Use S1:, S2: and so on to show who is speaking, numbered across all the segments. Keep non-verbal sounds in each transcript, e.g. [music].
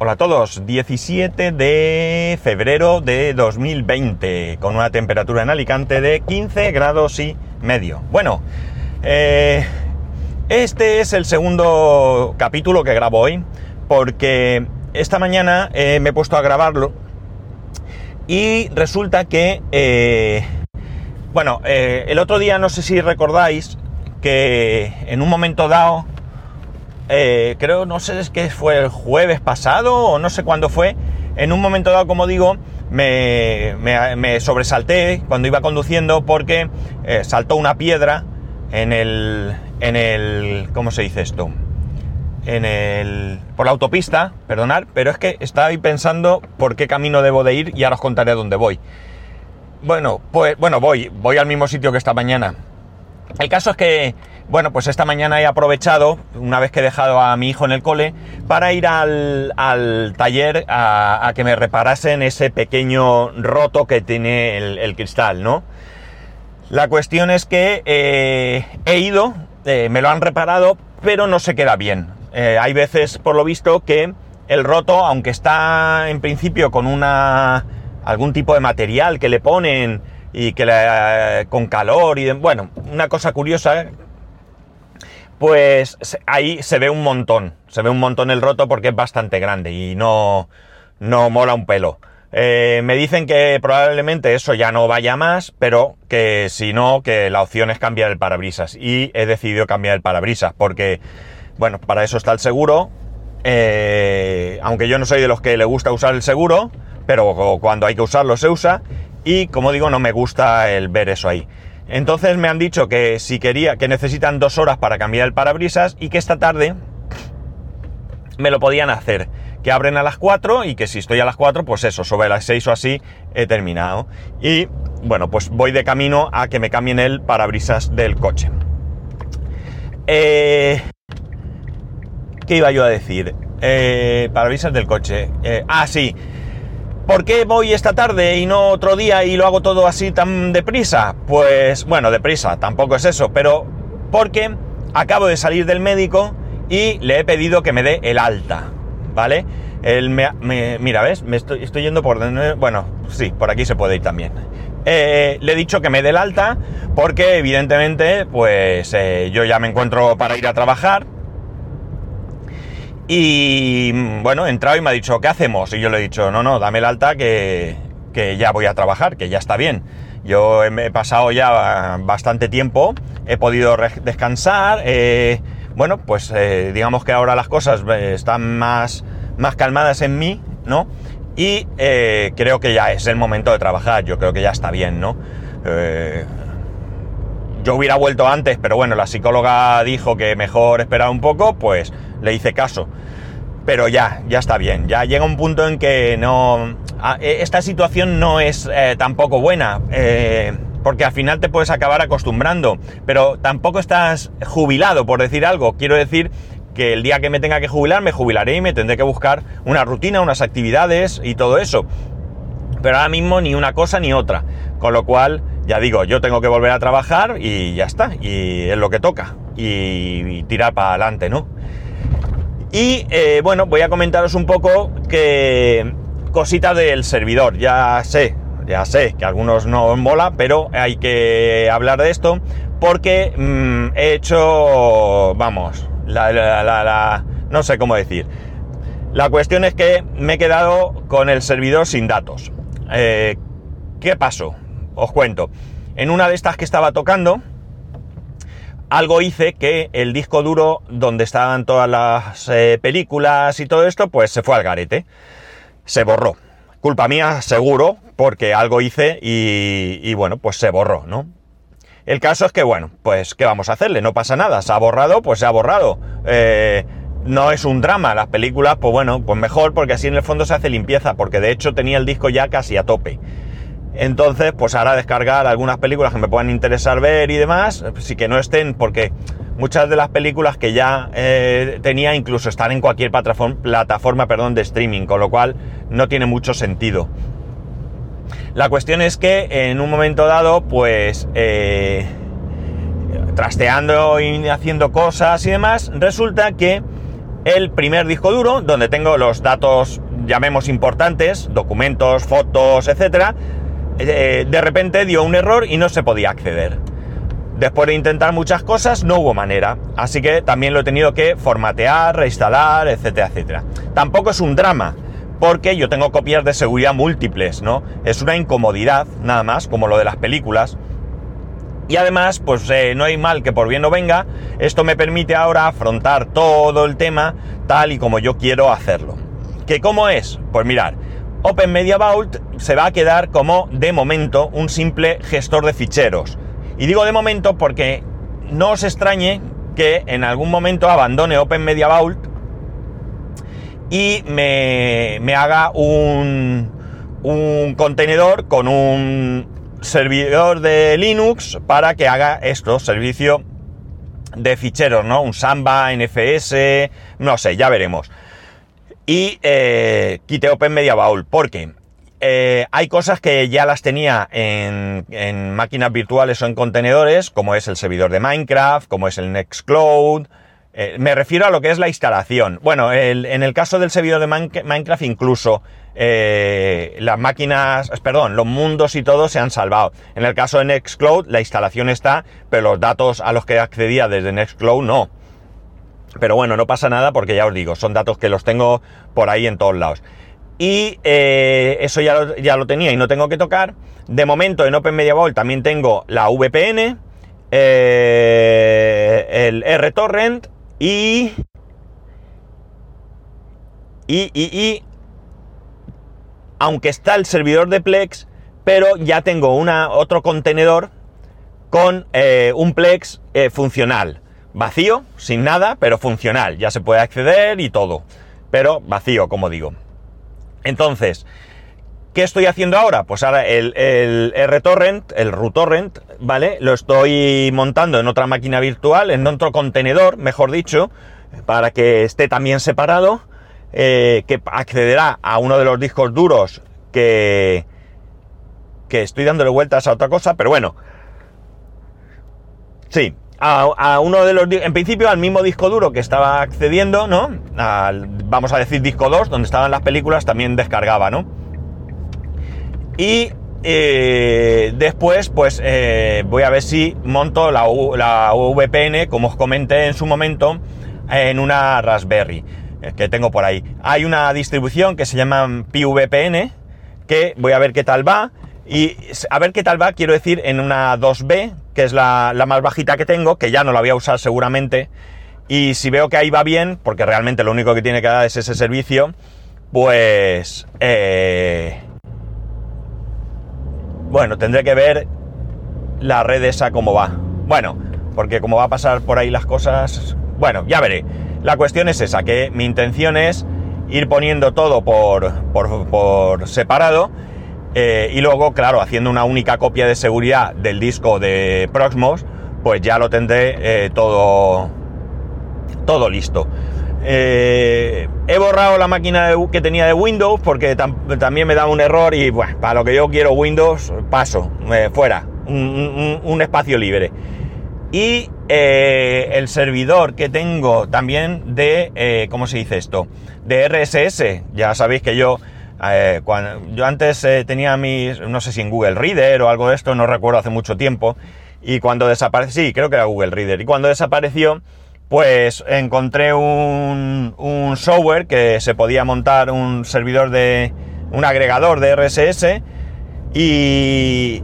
S1: Hola a todos, 17 de febrero de 2020, con una temperatura en Alicante de 15 grados y medio. Bueno, eh, este es el segundo capítulo que grabo hoy, porque esta mañana eh, me he puesto a grabarlo y resulta que, eh, bueno, el otro día no sé si recordáis que en un momento dado eh, creo, no sé si que fue el jueves pasado o no sé cuándo fue, en un momento dado, como digo, me, sobresalté cuando iba conduciendo porque eh, saltó una piedra en el, en el, ¿cómo se dice esto? En el, por la autopista, perdonad, pero es que estaba ahí pensando por qué camino debo de ir y ahora os contaré dónde voy. Bueno, pues, bueno, voy, voy al mismo sitio que esta mañana. El caso es que bueno, pues esta mañana he aprovechado, una vez que he dejado a mi hijo en el cole, para ir al, taller a, que me reparasen ese pequeño roto que tiene el, cristal, ¿no? La cuestión es que eh, he ido, eh, me lo han reparado, pero no se queda bien. Eh, hay veces, por lo visto, que el roto, aunque está en principio con una algún tipo de material que le ponen y que con calor y bueno, una cosa curiosa pues ahí se ve un montón, se ve un montón el roto porque es bastante grande y no, no mola un pelo. Eh, me dicen que probablemente eso ya no vaya más, pero que si no, que la opción es cambiar el parabrisas. Y he decidido cambiar el parabrisas porque, bueno, para eso está el seguro. Eh, aunque yo no soy de los que le gusta usar el seguro, pero cuando hay que usarlo se usa. Y como digo, no me gusta el ver eso ahí. Entonces me han dicho que si quería, que necesitan dos horas para cambiar el parabrisas y que esta tarde me lo podían hacer. Que abren a las 4 y que si estoy a las 4, pues eso, sobre las 6 o así he terminado. Y bueno, pues voy de camino a que me cambien el parabrisas del coche. Eh, ¿Qué iba yo a decir? Eh, parabrisas del coche. Eh, ah, sí. ¿Por qué voy esta tarde y no otro día y lo hago todo así tan deprisa? Pues bueno, deprisa, tampoco es eso, pero porque acabo de salir del médico y le he pedido que me dé el alta, ¿vale? Él me, mira, ¿ves? Me estoy, estoy yendo por... Bueno, sí, por aquí se puede ir también. Eh, le he dicho que me dé el alta porque evidentemente pues eh, yo ya me encuentro para ir a trabajar y mm, bueno, he entrado y me ha dicho, ¿qué hacemos? Y yo le he dicho, no, no, dame el alta que, ya voy a trabajar, que ya está bien. Yo he pasado ya bastante tiempo, he podido descansar, eh, bueno, pues eh, digamos que ahora las cosas eh, están más, más calmadas en mí, ¿no? Y creo que ya es el momento de trabajar, yo creo que ya está bien, ¿no? yo hubiera vuelto antes, pero bueno, la psicóloga dijo que mejor esperar un poco, pues le hice caso. Pero ya, ya está bien. Ya llega un punto en que no. E, esta situación no es eh, tampoco buena. Eh, porque al final te puedes acabar acostumbrando. Pero tampoco estás jubilado, por decir algo. Quiero decir que el día que me tenga que jubilar, me jubilaré y me tendré que buscar una rutina, unas actividades y todo eso. Pero ahora mismo ni una cosa ni otra. Con lo cual, ya digo, yo tengo que volver a trabajar y ya está. Y es lo que toca. y tirar para adelante, ¿no? Y eh, bueno, voy a comentaros un poco que cositas del servidor. Ya sé, ya sé que algunos no os mola, pero hay que hablar de esto porque mm, he hecho, vamos, la, la, no sé cómo decir. La cuestión es que me he quedado con el servidor sin datos. Eh, ¿Qué pasó? Os cuento. En una de estas que estaba tocando, algo hice que el disco duro donde estaban todas las eh, películas y todo esto, pues se fue al garete. Se borró. Culpa mía, seguro, porque algo hice y, bueno, pues se borró, ¿no? El caso es que, bueno, pues ¿qué vamos a hacerle? No pasa nada, se ha borrado, pues se ha borrado. Eh, no es un drama, las películas, pues bueno, pues mejor porque así en el fondo se hace limpieza, porque de hecho tenía el disco ya casi a tope. Entonces, pues ahora descargar algunas películas que me puedan interesar ver y demás, sí que no estén, porque muchas de las películas que ya eh, tenía incluso están en cualquier plataforma, perdón, de streaming, con lo cual no tiene mucho sentido. La cuestión es que en un momento dado, pues eh, trasteando y haciendo cosas y demás, resulta que el primer disco duro donde tengo los datos, llamemos importantes, documentos, fotos, etcétera, eh, de repente dio un error y no se podía acceder. Después de intentar muchas cosas, no hubo manera. Así que también lo he tenido que formatear, reinstalar, etcétera, etcétera. Tampoco es un drama, porque yo tengo copias de seguridad múltiples, ¿no? Es una incomodidad, nada más, como lo de las películas. Y además, pues eh, no hay mal que por bien no venga. Esto me permite ahora afrontar todo el tema tal y como yo quiero hacerlo. ¿Que cómo es? Pues mirar, Open Media Vault se va a quedar como, de momento, un simple gestor de ficheros y digo de momento porque no os extrañe que en algún momento abandone Open Media Vault y me, haga un, un contenedor con un servidor de Linux para que haga esto, servicio de ficheros, ¿no? Un Samba, NFS, no sé, ya veremos. Y eh, quite Open Media Vault, porque eh, hay cosas que ya las tenía en, máquinas virtuales o en contenedores, como es el servidor de Minecraft, como es el Nextcloud. Eh, me refiero a lo que es la instalación. Bueno, en el caso del servidor de Minecraft, incluso eh, las máquinas, perdón, los mundos y todo se han salvado. En el caso de Nextcloud, la instalación está, pero los datos a los que accedía desde Nextcloud no. Pero bueno, no pasa nada porque ya os digo, son datos que los tengo por ahí en todos lados y eh, eso ya lo, ya lo, tenía y no tengo que tocar. De momento en Open Media Vault también tengo la VPN, eh, el RTorrent y, y, y, y, aunque está el servidor de Plex, pero ya tengo una, otro contenedor con eh, un Plex funcional. Vacío, sin nada, pero funcional. Ya se puede acceder y todo. Pero vacío, como digo. Entonces, ¿qué estoy haciendo ahora? Pues ahora el, el RTorrent, el RUTorrent, ¿vale? Lo estoy montando en otra máquina virtual, en otro contenedor, mejor dicho, para que esté también separado, eh, que accederá a uno de los discos duros que, que estoy dándole vueltas a otra cosa, pero bueno. Sí, a, uno de los... En principio al mismo disco duro que estaba accediendo, ¿no? vamos a decir disco 2, donde estaban las películas, también descargaba, ¿no? Y eh, después, pues eh, voy a ver si monto la, la, VPN, como os comenté en su momento, en una Raspberry eh, que tengo por ahí. Hay una distribución que se llama PVPN, que voy a ver qué tal va. Y a ver qué tal va, quiero decir, en una 2B, que es la, más bajita que tengo, que ya no la voy a usar seguramente. Y si veo que ahí va bien, porque realmente lo único que tiene que dar es ese servicio, pues... Eh, bueno, tendré que ver la red esa cómo va. Bueno, porque como va a pasar por ahí las cosas... Bueno, ya veré. La cuestión es esa, que mi intención es ir poniendo todo por, por, por separado eh, y luego, claro, haciendo una única copia de seguridad del disco de Proxmos, pues ya lo tendré eh, todo, todo listo. Eh, he borrado la máquina que tenía de Windows porque también me da un error y para lo que yo quiero Windows, paso, fuera, un, espacio libre. Y el servidor que tengo también de, ¿cómo se dice esto? De RSS. Ya sabéis que yo eh, yo antes eh, tenía mis, no sé si en Google Reader o algo de esto, no recuerdo hace mucho tiempo, y cuando desapareció, sí, creo que era Google Reader, y cuando desapareció, pues encontré un, un software que se podía montar un servidor de, un agregador de RSS, y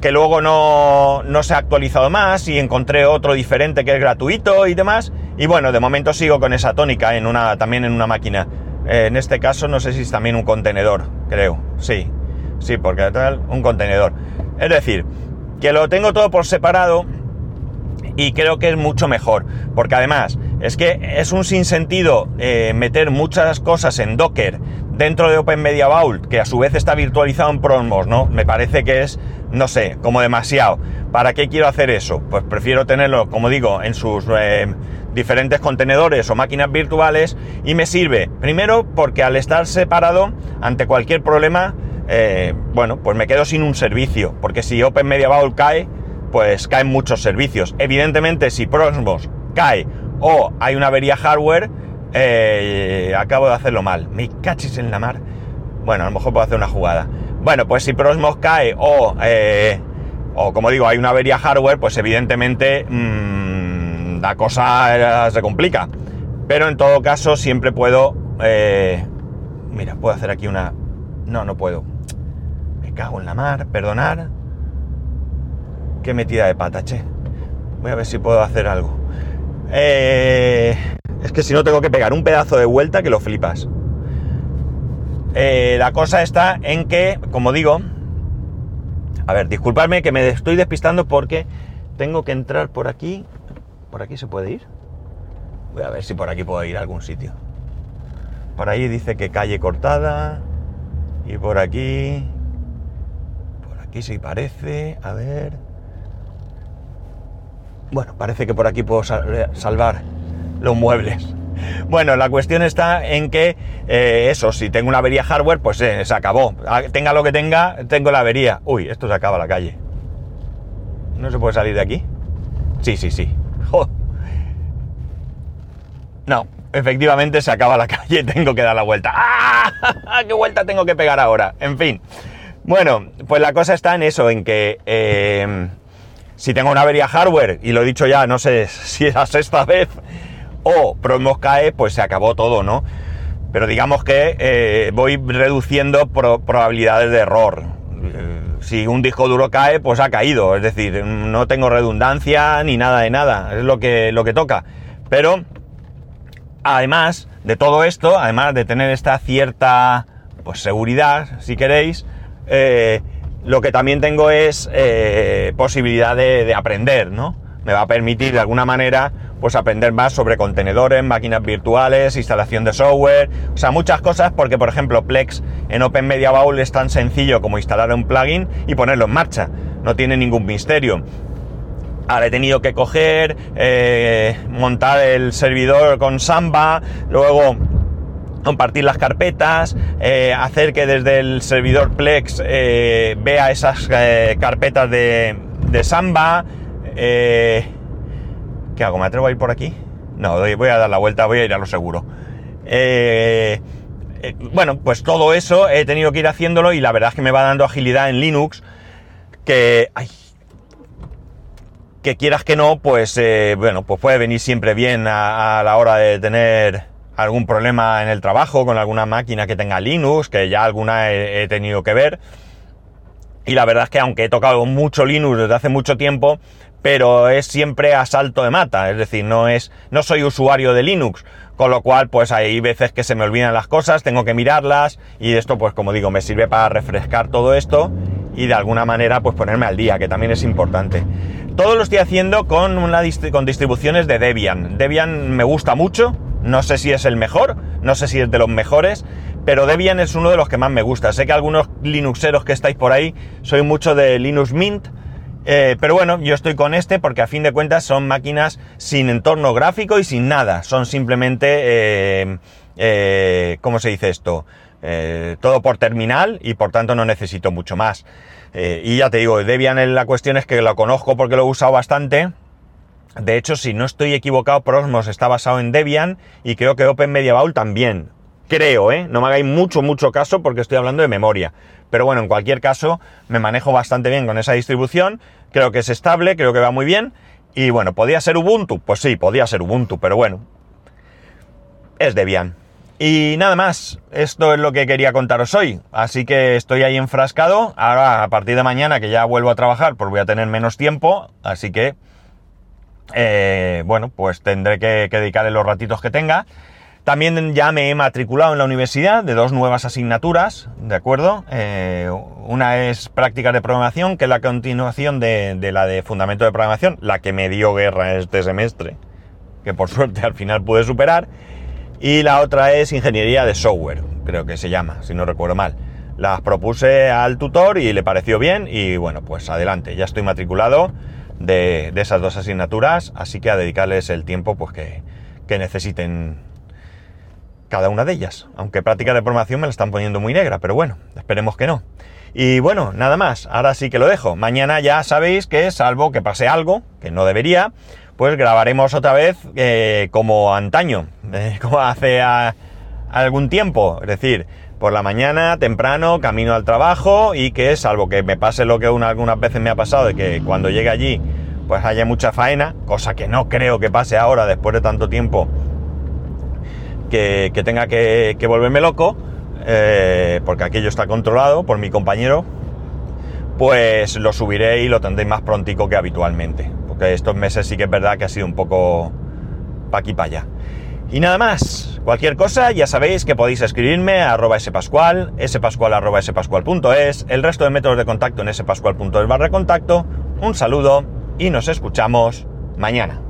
S1: que luego no, no se ha actualizado más, y encontré otro diferente que es gratuito y demás, y bueno, de momento sigo con esa tónica en una, también en una máquina en este caso no sé si es también un contenedor, creo. Sí, sí, porque tal, un contenedor. Es decir, que lo tengo todo por separado y creo que es mucho mejor. Porque además, es que es un sinsentido eh, meter muchas cosas en Docker dentro de Open Media Vault, que a su vez está virtualizado en Promos, ¿no? Me parece que es, no sé, como demasiado. ¿Para qué quiero hacer eso? Pues prefiero tenerlo, como digo, en sus eh, diferentes contenedores o máquinas virtuales y me sirve, primero, porque al estar separado, ante cualquier problema, eh, bueno, pues me quedo sin un servicio, porque si Open Media Vault cae, pues caen muchos servicios. Evidentemente, si Promos cae o hay una avería hardware, eh, acabo de hacerlo mal. Me cachis en la mar. Bueno, a lo mejor puedo hacer una jugada. Bueno, pues si Prosmos cae o, eh, o como digo, hay una avería hardware, pues evidentemente mm, la cosa se complica. Pero en todo caso siempre puedo... Eh, mira, puedo hacer aquí una... No, no puedo. Me cago en la mar, perdonar. Qué metida de pata, che. Voy a ver si puedo hacer algo. Eh, es que si no tengo que pegar un pedazo de vuelta que lo flipas. Eh, la cosa está en que, como digo, a ver, disculpadme que me estoy despistando porque tengo que entrar por aquí. ¿Por aquí se puede ir? Voy a ver si por aquí puedo ir a algún sitio. Por ahí dice que calle cortada. Y por aquí... Por aquí sí parece. A ver... Bueno, parece que por aquí puedo salvar los muebles. Bueno, la cuestión está en que eh, eso, si tengo una avería hardware, pues eh, se acabó. Ah, tenga lo que tenga, tengo la avería. Uy, esto se acaba la calle. ¿No se puede salir de aquí? Sí, sí, sí. No, efectivamente se acaba la [laughs] calle, tengo que dar la vuelta. ¡Ah! ¿Qué vuelta tengo que pegar ahora? En fin. Bueno, pues la cosa está en eso, en que eh, si tengo una avería hardware, y lo he dicho ya, no sé si es la sexta vez, o Promos cae, pues se acabó todo, ¿no? Pero digamos que eh, voy reduciendo probabilidades de error. Eh, si un disco duro cae, pues ha caído. Es decir, no tengo redundancia ni nada de nada. Es lo que, lo que toca. Pero, además de todo esto, además de tener esta cierta pues, seguridad, si queréis, eh, lo que también tengo es posibilidad de, de aprender, ¿no? Me va a permitir de alguna manera pues aprender más sobre contenedores, máquinas virtuales, instalación de software, o sea, muchas cosas porque, por ejemplo, Plex en Open Media Bowl es tan sencillo como instalar un plugin y ponerlo en marcha, no tiene ningún misterio. Ahora he tenido que coger, eh, montar el servidor con Samba, luego compartir las carpetas, eh, hacer que desde el servidor Plex eh, vea esas carpetas de, de Samba, ¿Qué hago? ¿Me atrevo a ir por aquí? No, voy a dar la vuelta, voy a ir a lo seguro. Eh, eh, bueno, pues todo eso he tenido que ir haciéndolo y la verdad es que me va dando agilidad en Linux que... Ay, que quieras que no, pues eh, bueno, pues puede venir siempre bien a, la hora de tener algún problema en el trabajo con alguna máquina que tenga Linux, que ya alguna he tenido que ver. Y la verdad es que aunque he tocado mucho Linux desde hace mucho tiempo, pero es siempre a salto de mata, es decir, no es, no soy usuario de Linux, con lo cual pues hay veces que se me olvidan las cosas, tengo que mirarlas y esto pues como digo me sirve para refrescar todo esto y de alguna manera pues ponerme al día, que también es importante. Todo lo estoy haciendo con, con distribuciones de Debian. Debian me gusta mucho, no sé si es el mejor, no sé si es de los mejores, pero Debian es uno de los que más me gusta. Sé que algunos Linuxeros que estáis por ahí soy mucho de Linux Mint, eh, pero bueno, yo estoy con este porque a fin de cuentas son máquinas sin entorno gráfico y sin nada. Son simplemente, eh, eh, ¿cómo se dice esto? todo por terminal y por tanto no necesito mucho más. y ya te digo, Debian la cuestión es que lo conozco porque lo he usado bastante. De hecho, si no estoy equivocado, Prosmos está basado en Debian y creo que Open Media también. Creo, ¿eh? No me hagáis mucho, mucho caso porque estoy hablando de memoria. Pero bueno, en cualquier caso, me manejo bastante bien con esa distribución. Creo que es estable, creo que va muy bien. Y bueno, ¿podía ser Ubuntu? Pues sí, podía ser Ubuntu, pero bueno. Es Debian. Y nada más, esto es lo que quería contaros hoy. Así que estoy ahí enfrascado. Ahora, a partir de mañana, que ya vuelvo a trabajar, pues voy a tener menos tiempo. Así que, eh, bueno, pues tendré que, que dedicarle los ratitos que tenga. También ya me he matriculado en la universidad de dos nuevas asignaturas, ¿de acuerdo? Eh, una es prácticas de programación, que es la continuación de, la de fundamento de programación, la que me dio guerra este semestre, que por suerte al final pude superar. Y la otra es ingeniería de software, creo que se llama, si no recuerdo mal. Las propuse al tutor y le pareció bien y bueno, pues adelante, ya estoy matriculado de, esas dos asignaturas, así que a dedicarles el tiempo pues que, que necesiten cada una de ellas. Aunque práctica de programación me la están poniendo muy negra, pero bueno, esperemos que no. Y bueno, nada más, ahora sí que lo dejo. Mañana ya sabéis que, salvo que pase algo, que no debería, pues grabaremos otra vez eh, como antaño, [laughs] eh, como hace algún tiempo. Es decir, por la mañana, temprano, camino al trabajo y que salvo que me pase lo que algunas veces me ha pasado, de que cuando llegue allí pues haya mucha faena, cosa que no creo que pase ahora después de tanto tiempo que, tenga que, volverme loco, eh, porque aquello está controlado por mi compañero, pues lo subiré y lo tendré más prontico que habitualmente, porque estos meses sí que es verdad que ha sido un poco pa' aquí pa' allá. Y nada más, cualquier cosa ya sabéis que podéis escribirme a arroba spascual, spascual arroba el resto de métodos de contacto en spascual.es barra contacto. Un saludo y nos escuchamos mañana.